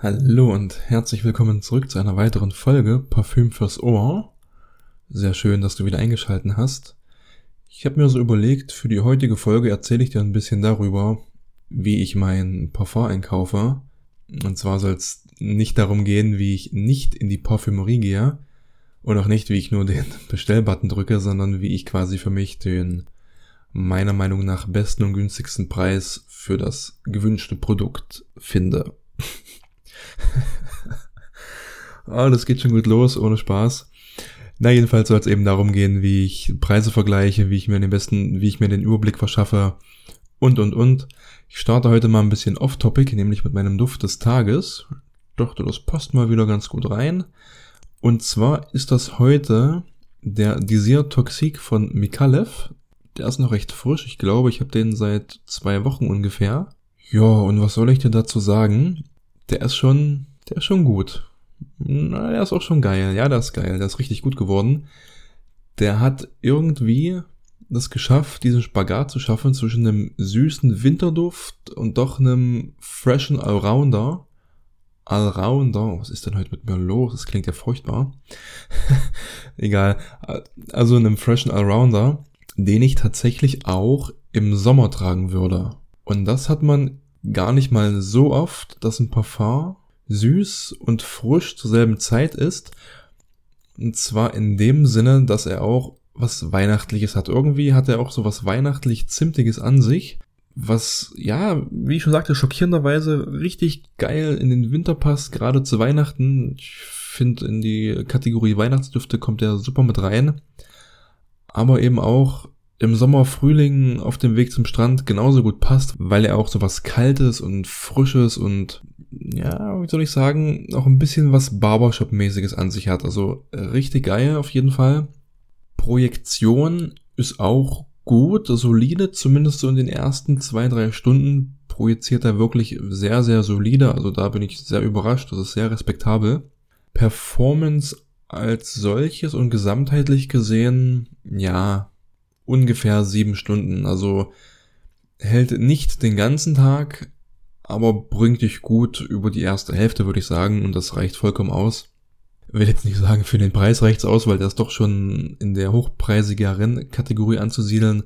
Hallo und herzlich willkommen zurück zu einer weiteren Folge Parfüm fürs Ohr. Sehr schön, dass du wieder eingeschalten hast. Ich habe mir so überlegt, für die heutige Folge erzähle ich dir ein bisschen darüber, wie ich mein Parfum einkaufe. Und zwar soll es nicht darum gehen, wie ich nicht in die Parfümerie gehe und auch nicht, wie ich nur den Bestellbutton drücke, sondern wie ich quasi für mich den meiner Meinung nach besten und günstigsten Preis für das gewünschte Produkt finde. ah, das geht schon gut los, ohne Spaß. Na, jedenfalls soll es eben darum gehen, wie ich Preise vergleiche, wie ich mir den besten, wie ich mir den Überblick verschaffe und, und, und. Ich starte heute mal ein bisschen off-topic, nämlich mit meinem Duft des Tages. Dachte, das passt mal wieder ganz gut rein. Und zwar ist das heute der Desir Toxique von Mikalev. Der ist noch recht frisch. Ich glaube, ich habe den seit zwei Wochen ungefähr. Ja, und was soll ich dir dazu sagen? Der ist schon, der ist schon gut. Na, der ist auch schon geil. Ja, der ist geil. Der ist richtig gut geworden. Der hat irgendwie das geschafft, diesen Spagat zu schaffen zwischen einem süßen Winterduft und doch einem freshen Allrounder. Allrounder, was ist denn heute mit mir los? Das klingt ja furchtbar. Egal. Also einem freshen Allrounder, den ich tatsächlich auch im Sommer tragen würde. Und das hat man gar nicht mal so oft, dass ein Parfum süß und frisch zur selben Zeit ist. Und zwar in dem Sinne, dass er auch was Weihnachtliches hat. Irgendwie hat er auch so was weihnachtlich-zimtiges an sich, was, ja, wie ich schon sagte, schockierenderweise richtig geil in den Winter passt, gerade zu Weihnachten. Ich finde, in die Kategorie Weihnachtsdüfte kommt er super mit rein. Aber eben auch im Sommer, Frühling auf dem Weg zum Strand genauso gut passt, weil er auch so was Kaltes und Frisches und ja, wie soll ich sagen, auch ein bisschen was Barbershop-mäßiges an sich hat. Also äh, richtig geil auf jeden Fall. Projektion ist auch gut, solide, zumindest so in den ersten zwei, drei Stunden projiziert er wirklich sehr, sehr solide. Also da bin ich sehr überrascht, das ist sehr respektabel. Performance als solches und gesamtheitlich gesehen, ja, ungefähr sieben Stunden. Also hält nicht den ganzen Tag, aber bringt dich gut über die erste Hälfte, würde ich sagen, und das reicht vollkommen aus. Will jetzt nicht sagen, für den Preis reicht's aus, weil der ist doch schon in der hochpreisigeren Kategorie anzusiedeln,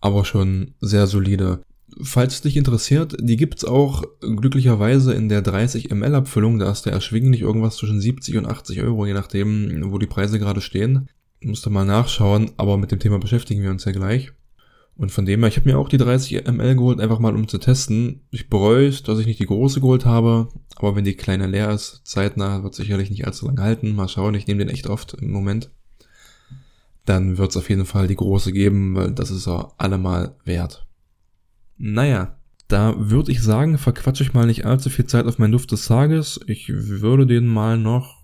aber schon sehr solide. Falls es dich interessiert, die gibt's auch glücklicherweise in der 30 ml Abfüllung, da ist der erschwinglich irgendwas zwischen 70 und 80 Euro, je nachdem, wo die Preise gerade stehen. Musste mal nachschauen, aber mit dem Thema beschäftigen wir uns ja gleich. Und von dem her, ich habe mir auch die 30 ml geholt, einfach mal um zu testen. Ich bereue es, dass ich nicht die große geholt habe, aber wenn die kleine leer ist, zeitnah, wird sicherlich nicht allzu lange halten. Mal schauen, ich nehme den echt oft im Moment. Dann wird es auf jeden Fall die große geben, weil das ist ja allemal wert. Naja, da würde ich sagen, verquatsche ich mal nicht allzu viel Zeit auf meinen Duft des Tages. Ich würde den mal noch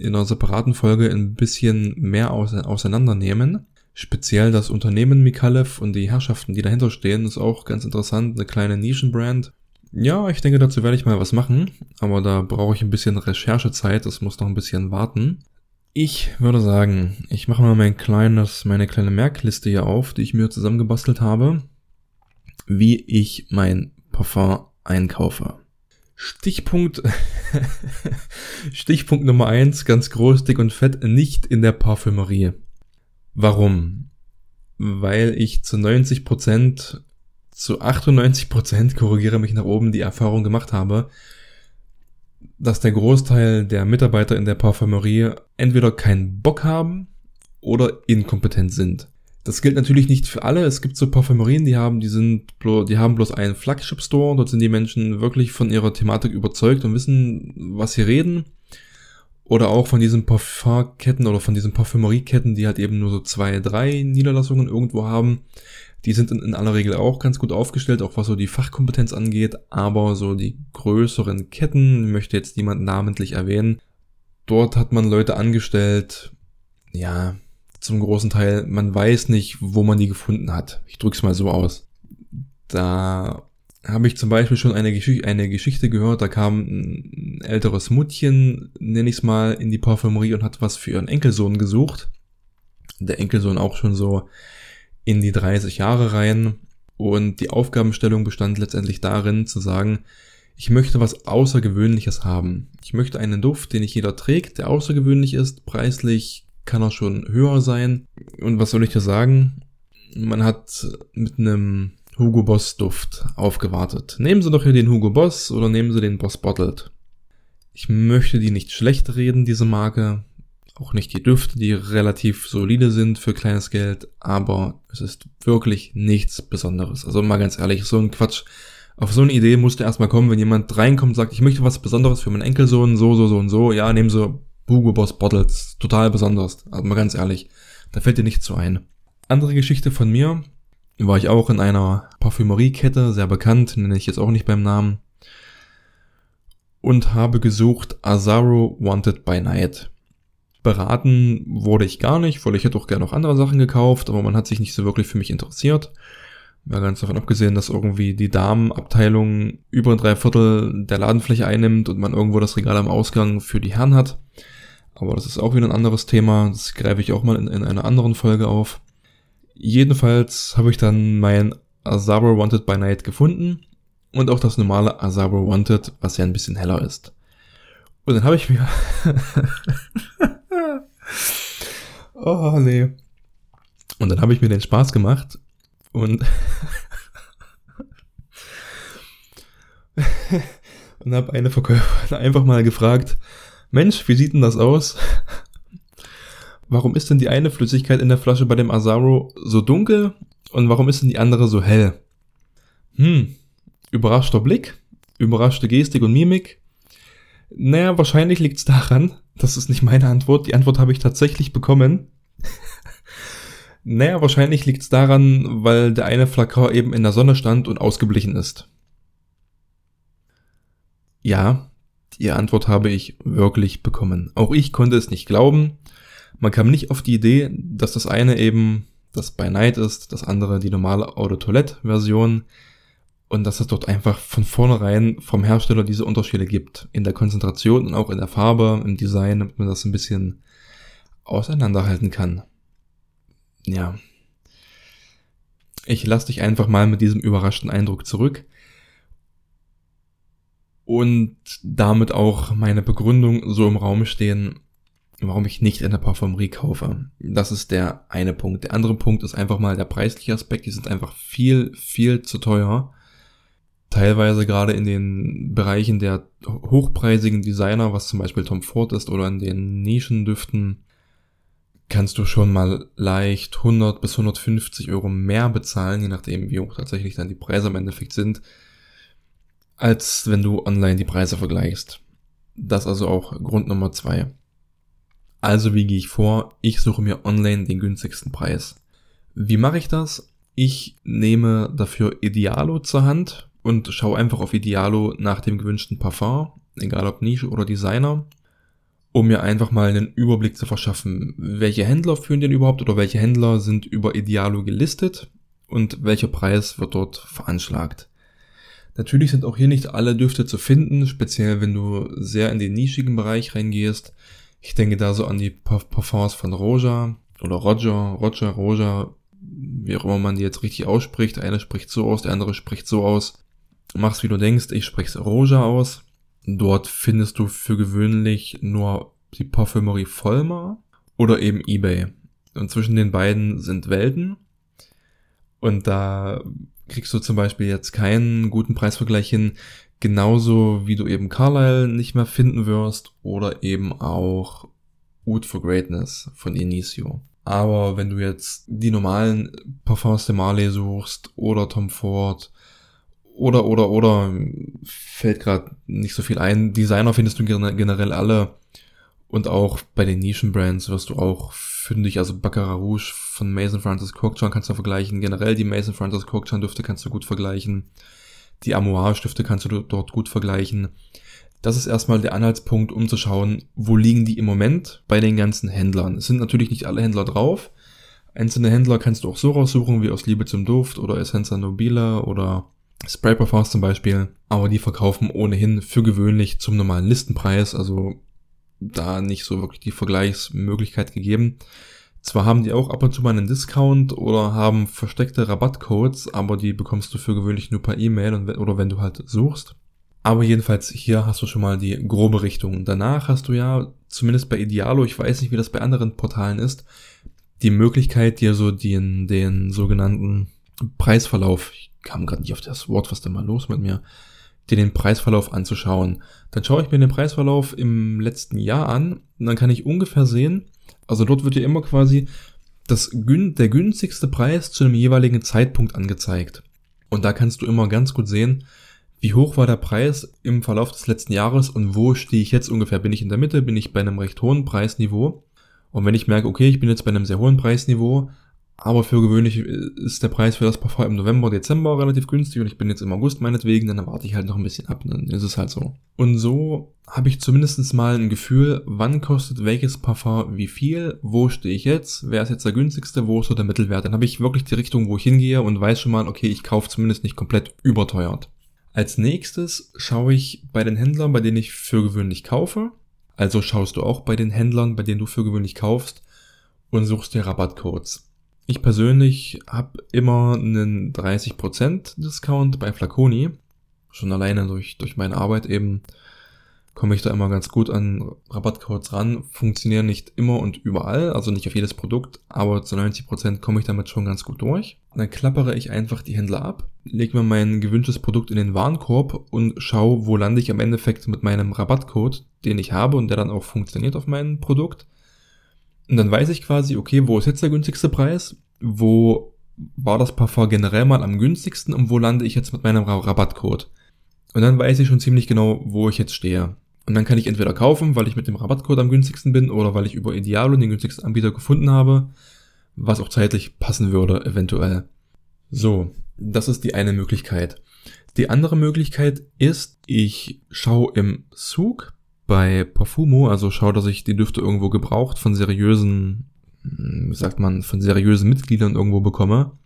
in einer separaten Folge ein bisschen mehr auseinandernehmen. Speziell das Unternehmen Mikalev und die Herrschaften, die dahinter stehen, ist auch ganz interessant. Eine kleine Nischenbrand. Ja, ich denke, dazu werde ich mal was machen, aber da brauche ich ein bisschen Recherchezeit, das muss noch ein bisschen warten. Ich würde sagen, ich mache mal mein kleines, meine kleine Merkliste hier auf, die ich mir zusammengebastelt habe, wie ich mein Parfum einkaufe. Stichpunkt, Stichpunkt Nummer eins, ganz groß, dick und fett, nicht in der Parfümerie. Warum? Weil ich zu 90 Prozent, zu 98 Prozent, korrigiere mich nach oben, die Erfahrung gemacht habe, dass der Großteil der Mitarbeiter in der Parfümerie entweder keinen Bock haben oder inkompetent sind. Das gilt natürlich nicht für alle. Es gibt so Parfümerien, die haben, die sind, die haben bloß einen Flagship Store. Dort sind die Menschen wirklich von ihrer Thematik überzeugt und wissen, was sie reden. Oder auch von diesen Parfumketten oder von diesen Parfümerieketten, die halt eben nur so zwei, drei Niederlassungen irgendwo haben. Die sind in, in aller Regel auch ganz gut aufgestellt, auch was so die Fachkompetenz angeht. Aber so die größeren Ketten, möchte jetzt niemand namentlich erwähnen. Dort hat man Leute angestellt, ja, zum großen Teil, man weiß nicht, wo man die gefunden hat. Ich drück's mal so aus. Da habe ich zum Beispiel schon eine, Gesch eine Geschichte gehört, da kam ein älteres Muttchen, nenne ich es mal, in die Parfümerie und hat was für ihren Enkelsohn gesucht. Der Enkelsohn auch schon so in die 30 Jahre rein. Und die Aufgabenstellung bestand letztendlich darin, zu sagen, Ich möchte was Außergewöhnliches haben. Ich möchte einen Duft, den nicht jeder trägt, der außergewöhnlich ist. Preislich kann er schon höher sein. Und was soll ich dir sagen? Man hat mit einem Hugo Boss Duft aufgewartet. Nehmen Sie doch hier den Hugo Boss oder nehmen Sie den Boss Bottled. Ich möchte die nicht schlecht reden, diese Marke. Auch nicht die Düfte, die relativ solide sind für kleines Geld, aber es ist wirklich nichts Besonderes. Also mal ganz ehrlich, so ein Quatsch. Auf so eine Idee musste erstmal kommen, wenn jemand reinkommt und sagt, ich möchte was Besonderes für meinen Enkelsohn, so, so, so und so. Ja, nehmen Sie Hugo Boss Bottles. Total besonders. Also mal ganz ehrlich, da fällt dir nichts zu ein. Andere Geschichte von mir war ich auch in einer Parfümeriekette, sehr bekannt, nenne ich jetzt auch nicht beim Namen, und habe gesucht Azaro Wanted by Night. Beraten wurde ich gar nicht, weil ich hätte auch gerne noch andere Sachen gekauft, aber man hat sich nicht so wirklich für mich interessiert. Mal ganz davon abgesehen, dass irgendwie die Damenabteilung über drei Viertel der Ladenfläche einnimmt und man irgendwo das Regal am Ausgang für die Herren hat. Aber das ist auch wieder ein anderes Thema. Das greife ich auch mal in, in einer anderen Folge auf. Jedenfalls habe ich dann mein Azaro Wanted by Night gefunden und auch das normale Azaro Wanted, was ja ein bisschen heller ist. Und dann habe ich mir oh, nee. Und dann habe ich mir den Spaß gemacht und und habe eine Verkäuferin einfach mal gefragt, Mensch, wie sieht denn das aus? Warum ist denn die eine Flüssigkeit in der Flasche bei dem Azaro so dunkel und warum ist denn die andere so hell? Hm, überraschter Blick, überraschte Gestik und Mimik. Naja, wahrscheinlich liegt's daran, das ist nicht meine Antwort, die Antwort habe ich tatsächlich bekommen. naja, wahrscheinlich liegt's daran, weil der eine Flakon eben in der Sonne stand und ausgeblichen ist. Ja, die Antwort habe ich wirklich bekommen. Auch ich konnte es nicht glauben. Man kam nicht auf die Idee, dass das eine eben das bei Night ist, das andere die normale Auto-Toilette-Version und dass es dort einfach von vornherein vom Hersteller diese Unterschiede gibt. In der Konzentration und auch in der Farbe, im Design, damit man das ein bisschen auseinanderhalten kann. Ja. Ich lasse dich einfach mal mit diesem überraschten Eindruck zurück. Und damit auch meine Begründung so im Raum stehen, warum ich nicht in der Parfümerie kaufe. Das ist der eine Punkt. Der andere Punkt ist einfach mal der preisliche Aspekt. Die sind einfach viel, viel zu teuer teilweise gerade in den Bereichen der hochpreisigen Designer, was zum Beispiel Tom Ford ist, oder in den Nischendüften, kannst du schon mal leicht 100 bis 150 Euro mehr bezahlen, je nachdem, wie hoch tatsächlich dann die Preise im Endeffekt sind, als wenn du online die Preise vergleichst. Das also auch Grund Nummer zwei. Also wie gehe ich vor? Ich suche mir online den günstigsten Preis. Wie mache ich das? Ich nehme dafür Idealo zur Hand und schau einfach auf Idealo nach dem gewünschten Parfum, egal ob Nische oder Designer, um mir einfach mal einen Überblick zu verschaffen, welche Händler führen den überhaupt oder welche Händler sind über Idealo gelistet und welcher Preis wird dort veranschlagt. Natürlich sind auch hier nicht alle Düfte zu finden, speziell wenn du sehr in den nischigen Bereich reingehst. Ich denke da so an die Parfums von Roja oder Roger, Roger, Roja, wie auch immer man die jetzt richtig ausspricht. Eine spricht so aus, der andere spricht so aus mach's wie du denkst, ich spreche Roja aus. Dort findest du für gewöhnlich nur die Parfümerie Vollmar oder eben eBay. Und zwischen den beiden sind Welten. Und da kriegst du zum Beispiel jetzt keinen guten Preisvergleich hin, genauso wie du eben Carlyle nicht mehr finden wirst oder eben auch Oud for Greatness von Inicio. Aber wenn du jetzt die normalen Parfums de Marley suchst oder Tom Ford oder, oder, oder, fällt gerade nicht so viel ein. Designer findest du generell alle. Und auch bei den Nischenbrands wirst du auch fündig, also Baccarat Rouge von Mason Francis Crockjohn kannst du vergleichen. Generell die Mason Francis Crockjohn Düfte kannst du gut vergleichen. Die Amouage Stifte kannst du dort gut vergleichen. Das ist erstmal der Anhaltspunkt, um zu schauen, wo liegen die im Moment bei den ganzen Händlern. Es sind natürlich nicht alle Händler drauf. Einzelne Händler kannst du auch so raussuchen, wie aus Liebe zum Duft oder Essenza Nobile oder Spray Parfums zum Beispiel, aber die verkaufen ohnehin für gewöhnlich zum normalen Listenpreis, also da nicht so wirklich die Vergleichsmöglichkeit gegeben. Zwar haben die auch ab und zu mal einen Discount oder haben versteckte Rabattcodes, aber die bekommst du für gewöhnlich nur per E-Mail oder wenn du halt suchst. Aber jedenfalls hier hast du schon mal die grobe Richtung. Danach hast du ja, zumindest bei Idealo, ich weiß nicht, wie das bei anderen Portalen ist, die Möglichkeit, dir so den, den sogenannten Preisverlauf, ich kam gerade nicht auf das Wort, was da mal los mit mir, dir den Preisverlauf anzuschauen. Dann schaue ich mir den Preisverlauf im letzten Jahr an und dann kann ich ungefähr sehen, also dort wird dir immer quasi das, der günstigste Preis zu einem jeweiligen Zeitpunkt angezeigt. Und da kannst du immer ganz gut sehen, wie hoch war der Preis im Verlauf des letzten Jahres und wo stehe ich jetzt ungefähr? Bin ich in der Mitte? Bin ich bei einem recht hohen Preisniveau? Und wenn ich merke, okay, ich bin jetzt bei einem sehr hohen Preisniveau, aber für gewöhnlich ist der Preis für das Parfum im November, Dezember relativ günstig und ich bin jetzt im August meinetwegen, dann warte ich halt noch ein bisschen ab, dann ist es halt so. Und so habe ich zumindest mal ein Gefühl, wann kostet welches Parfum wie viel, wo stehe ich jetzt, wer ist jetzt der günstigste, wo ist so der Mittelwert. Dann habe ich wirklich die Richtung, wo ich hingehe und weiß schon mal, okay, ich kaufe zumindest nicht komplett überteuert. Als nächstes schaue ich bei den Händlern, bei denen ich für gewöhnlich kaufe. Also schaust du auch bei den Händlern, bei denen du für gewöhnlich kaufst und suchst dir Rabattcodes. Ich persönlich habe immer einen 30% Discount bei Flaconi. Schon alleine durch, durch meine Arbeit eben komme ich da immer ganz gut an Rabattcodes ran. Funktionieren nicht immer und überall, also nicht auf jedes Produkt, aber zu 90% komme ich damit schon ganz gut durch. Dann klappere ich einfach die Händler ab, lege mir mein gewünschtes Produkt in den Warenkorb und schaue, wo lande ich im Endeffekt mit meinem Rabattcode, den ich habe und der dann auch funktioniert auf meinem Produkt. Und dann weiß ich quasi, okay, wo ist jetzt der günstigste Preis? Wo war das Parfum generell mal am günstigsten und wo lande ich jetzt mit meinem Rabattcode? Und dann weiß ich schon ziemlich genau, wo ich jetzt stehe. Und dann kann ich entweder kaufen, weil ich mit dem Rabattcode am günstigsten bin oder weil ich über Idealo den günstigsten Anbieter gefunden habe, was auch zeitlich passen würde, eventuell. So, das ist die eine Möglichkeit. Die andere Möglichkeit ist, ich schaue im Zug bei Parfumo, also schau, dass ich die Düfte irgendwo gebraucht von seriösen, hm, wie sagt man, von seriösen Mitgliedern irgendwo bekomme.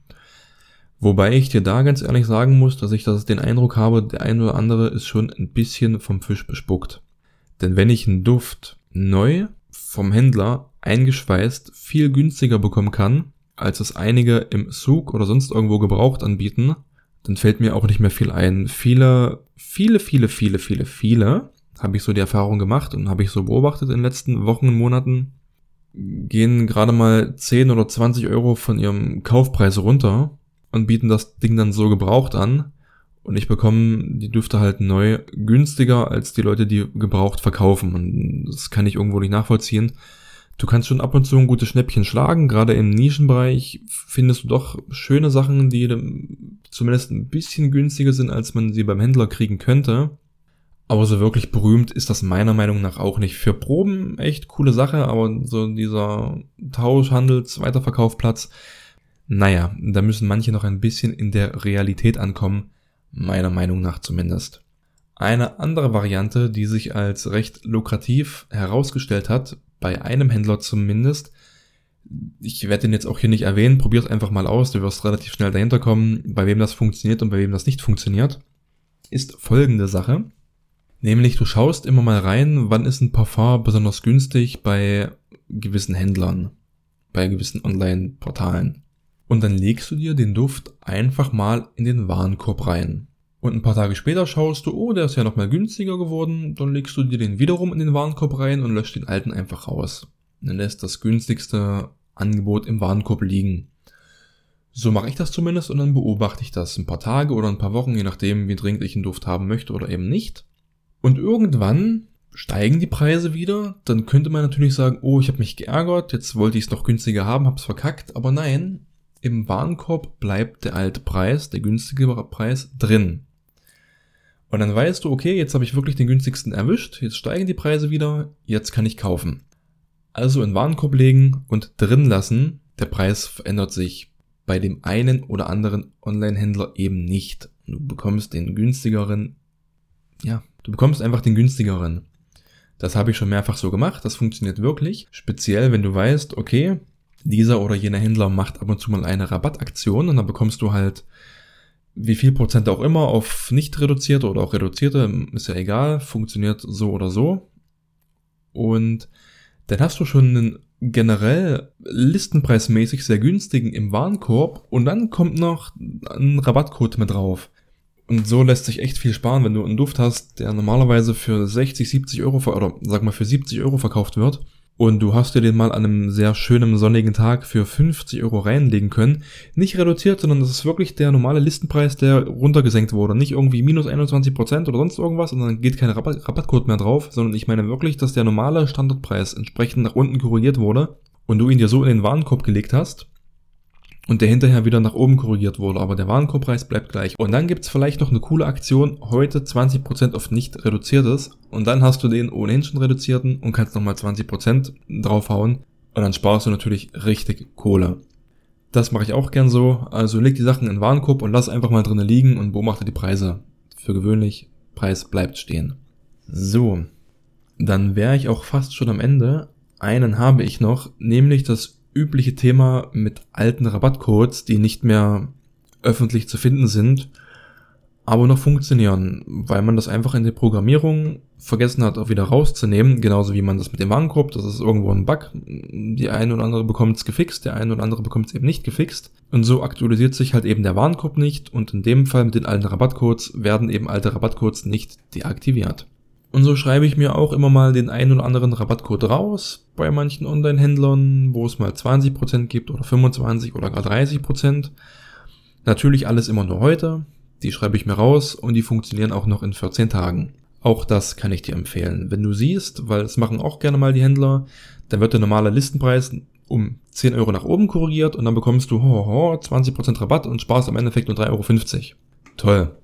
Wobei ich dir da ganz ehrlich sagen muss, dass ich das den Eindruck habe, der eine oder andere ist schon ein bisschen vom Fisch bespuckt. Denn wenn ich einen Duft neu vom Händler eingeschweißt viel günstiger bekommen kann, als es einige im Zug oder sonst irgendwo gebraucht anbieten, dann fällt mir auch nicht mehr viel ein. Viele, viele, viele, viele, viele, viele habe ich so die Erfahrung gemacht und habe ich so beobachtet in den letzten Wochen und Monaten, gehen gerade mal 10 oder 20 Euro von ihrem Kaufpreis runter und bieten das Ding dann so gebraucht an. Und ich bekomme die Düfte halt neu günstiger als die Leute, die gebraucht verkaufen. Und das kann ich irgendwo nicht nachvollziehen. Du kannst schon ab und zu ein gutes Schnäppchen schlagen. Gerade im Nischenbereich findest du doch schöne Sachen, die zumindest ein bisschen günstiger sind, als man sie beim Händler kriegen könnte. Aber so wirklich berühmt ist das meiner Meinung nach auch nicht. Für Proben echt coole Sache, aber so dieser Tauschhandels Weiterverkaufplatz, naja, da müssen manche noch ein bisschen in der Realität ankommen, meiner Meinung nach zumindest. Eine andere Variante, die sich als recht lukrativ herausgestellt hat, bei einem Händler zumindest, ich werde den jetzt auch hier nicht erwähnen, probier's einfach mal aus, du wirst relativ schnell dahinter kommen, bei wem das funktioniert und bei wem das nicht funktioniert, ist folgende Sache. Nämlich, du schaust immer mal rein, wann ist ein Parfum besonders günstig bei gewissen Händlern, bei gewissen Online-Portalen. Und dann legst du dir den Duft einfach mal in den Warenkorb rein. Und ein paar Tage später schaust du, oh, der ist ja nochmal günstiger geworden, dann legst du dir den wiederum in den Warenkorb rein und löscht den alten einfach raus. Und dann lässt das günstigste Angebot im Warenkorb liegen. So mache ich das zumindest und dann beobachte ich das ein paar Tage oder ein paar Wochen, je nachdem, wie dringend ich einen Duft haben möchte oder eben nicht. Und irgendwann steigen die Preise wieder, dann könnte man natürlich sagen, oh, ich habe mich geärgert, jetzt wollte ich es noch günstiger haben, hab's verkackt, aber nein, im Warenkorb bleibt der alte Preis, der günstige Preis drin. Und dann weißt du, okay, jetzt habe ich wirklich den günstigsten erwischt, jetzt steigen die Preise wieder, jetzt kann ich kaufen. Also in Warenkorb legen und drin lassen, der Preis verändert sich bei dem einen oder anderen Online-Händler eben nicht. Du bekommst den günstigeren, ja, Du bekommst einfach den günstigeren. Das habe ich schon mehrfach so gemacht, das funktioniert wirklich. Speziell, wenn du weißt, okay, dieser oder jener Händler macht ab und zu mal eine Rabattaktion und dann bekommst du halt wie viel Prozent auch immer auf nicht reduzierte oder auch reduzierte, ist ja egal, funktioniert so oder so. Und dann hast du schon einen generell listenpreismäßig sehr günstigen im Warenkorb und dann kommt noch ein Rabattcode mit drauf. Und so lässt sich echt viel sparen, wenn du einen Duft hast, der normalerweise für 60, 70 Euro, oder sag mal für 70 Euro verkauft wird und du hast dir den mal an einem sehr schönen sonnigen Tag für 50 Euro reinlegen können. Nicht reduziert, sondern das ist wirklich der normale Listenpreis, der runtergesenkt wurde. Nicht irgendwie minus 21% oder sonst irgendwas und dann geht kein Rabatt Rabattcode mehr drauf, sondern ich meine wirklich, dass der normale Standardpreis entsprechend nach unten korrigiert wurde und du ihn dir so in den Warenkorb gelegt hast und der hinterher wieder nach oben korrigiert wurde, aber der Warenkorbpreis bleibt gleich. Und dann gibt's vielleicht noch eine coole Aktion, heute 20% auf nicht reduziertes und dann hast du den ohnehin schon reduzierten und kannst nochmal 20% draufhauen und dann sparst du natürlich richtig Kohle. Das mache ich auch gern so, also leg die Sachen in den Warenkorb und lass einfach mal drinnen liegen und beobachte die Preise. Für gewöhnlich, Preis bleibt stehen. So, dann wäre ich auch fast schon am Ende. Einen habe ich noch, nämlich das übliche Thema mit alten Rabattcodes, die nicht mehr öffentlich zu finden sind, aber noch funktionieren, weil man das einfach in der Programmierung vergessen hat, auch wieder rauszunehmen, genauso wie man das mit dem Warenkorb, das ist irgendwo ein Bug, die eine oder andere bekommt es gefixt, der eine oder andere bekommt es eben nicht gefixt und so aktualisiert sich halt eben der Warenkorb nicht und in dem Fall mit den alten Rabattcodes werden eben alte Rabattcodes nicht deaktiviert. Und so schreibe ich mir auch immer mal den einen oder anderen Rabattcode raus bei manchen Online-Händlern, wo es mal 20% gibt oder 25 oder gar 30%. Natürlich alles immer nur heute. Die schreibe ich mir raus und die funktionieren auch noch in 14 Tagen. Auch das kann ich dir empfehlen. Wenn du siehst, weil es machen auch gerne mal die Händler, dann wird der normale Listenpreis um 10 Euro nach oben korrigiert und dann bekommst du ho, ho, 20% Rabatt und sparst am Endeffekt nur 3,50 Euro. Toll.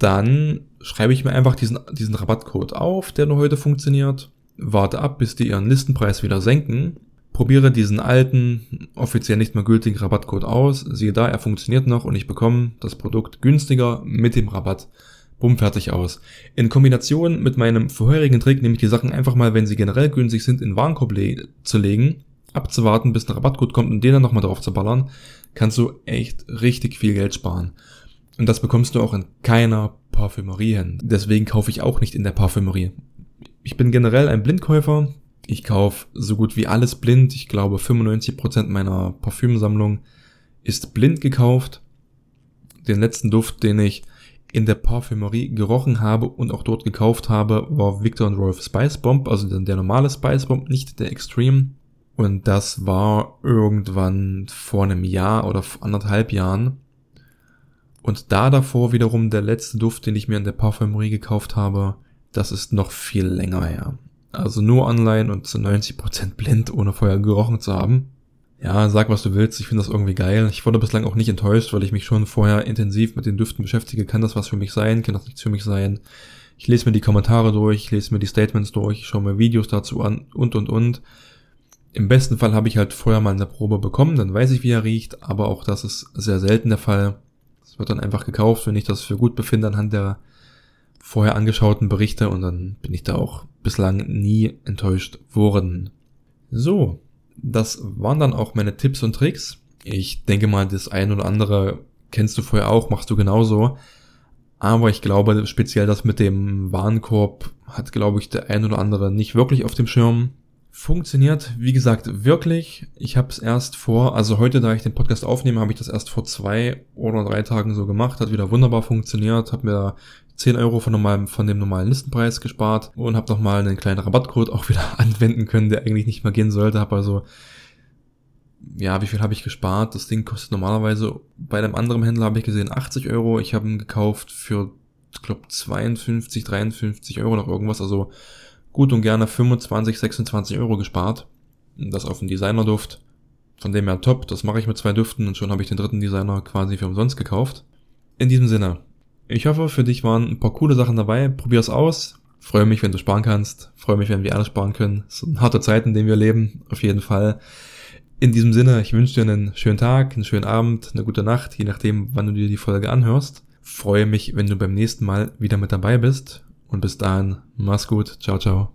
Dann schreibe ich mir einfach diesen, diesen Rabattcode auf, der nur heute funktioniert, warte ab, bis die ihren Listenpreis wieder senken, probiere diesen alten, offiziell nicht mehr gültigen Rabattcode aus, siehe da, er funktioniert noch und ich bekomme das Produkt günstiger mit dem Rabatt. Bumm, fertig aus. In Kombination mit meinem vorherigen Trick, nämlich die Sachen einfach mal, wenn sie generell günstig sind, in Warenkorb le zu legen, abzuwarten, bis ein Rabattcode kommt und den dann nochmal drauf zu ballern, kannst du echt richtig viel Geld sparen. Und das bekommst du auch in keiner Parfümerie hin. Deswegen kaufe ich auch nicht in der Parfümerie. Ich bin generell ein Blindkäufer. Ich kaufe so gut wie alles blind. Ich glaube 95% meiner Parfümsammlung ist blind gekauft. Den letzten Duft, den ich in der Parfümerie gerochen habe und auch dort gekauft habe, war Victor Rolf Spice Bomb, also der normale Spice Bomb, nicht der Extreme. Und das war irgendwann vor einem Jahr oder anderthalb Jahren. Und da davor wiederum der letzte Duft, den ich mir in der Parfümerie gekauft habe, das ist noch viel länger her. Also nur online und zu 90% blind, ohne vorher gerochen zu haben. Ja, sag was du willst, ich finde das irgendwie geil. Ich wurde bislang auch nicht enttäuscht, weil ich mich schon vorher intensiv mit den Düften beschäftige. Kann das was für mich sein? Kann das nichts für mich sein? Ich lese mir die Kommentare durch, lese mir die Statements durch, schaue mir Videos dazu an und und und. Im besten Fall habe ich halt vorher mal eine Probe bekommen, dann weiß ich, wie er riecht, aber auch das ist sehr selten der Fall wird dann einfach gekauft, wenn ich das für gut befinde anhand der vorher angeschauten Berichte und dann bin ich da auch bislang nie enttäuscht worden. So, das waren dann auch meine Tipps und Tricks. Ich denke mal, das ein oder andere kennst du vorher auch, machst du genauso. Aber ich glaube, speziell das mit dem Warenkorb hat, glaube ich, der ein oder andere nicht wirklich auf dem Schirm. Funktioniert, wie gesagt, wirklich. Ich habe es erst vor, also heute, da ich den Podcast aufnehme, habe ich das erst vor zwei oder drei Tagen so gemacht. Hat wieder wunderbar funktioniert. Habe mir 10 Euro von, normalem, von dem normalen Listenpreis gespart und habe nochmal einen kleinen Rabattcode auch wieder anwenden können, der eigentlich nicht mehr gehen sollte. Habe also, ja, wie viel habe ich gespart? Das Ding kostet normalerweise, bei einem anderen Händler habe ich gesehen 80 Euro. Ich habe ihn gekauft für, glaube, 52, 53 Euro noch irgendwas. Also gut und gerne 25, 26 Euro gespart. Das auf den Designerduft. Von dem her top, das mache ich mit zwei Düften und schon habe ich den dritten Designer quasi für umsonst gekauft. In diesem Sinne, ich hoffe, für dich waren ein paar coole Sachen dabei. Probier's aus. Freue mich, wenn du sparen kannst. Freue mich, wenn wir alle sparen können. Es sind harte Zeiten, in denen wir leben. Auf jeden Fall. In diesem Sinne, ich wünsche dir einen schönen Tag, einen schönen Abend, eine gute Nacht, je nachdem, wann du dir die Folge anhörst. Freue mich, wenn du beim nächsten Mal wieder mit dabei bist und bis dahin, mach's gut. Ciao, ciao.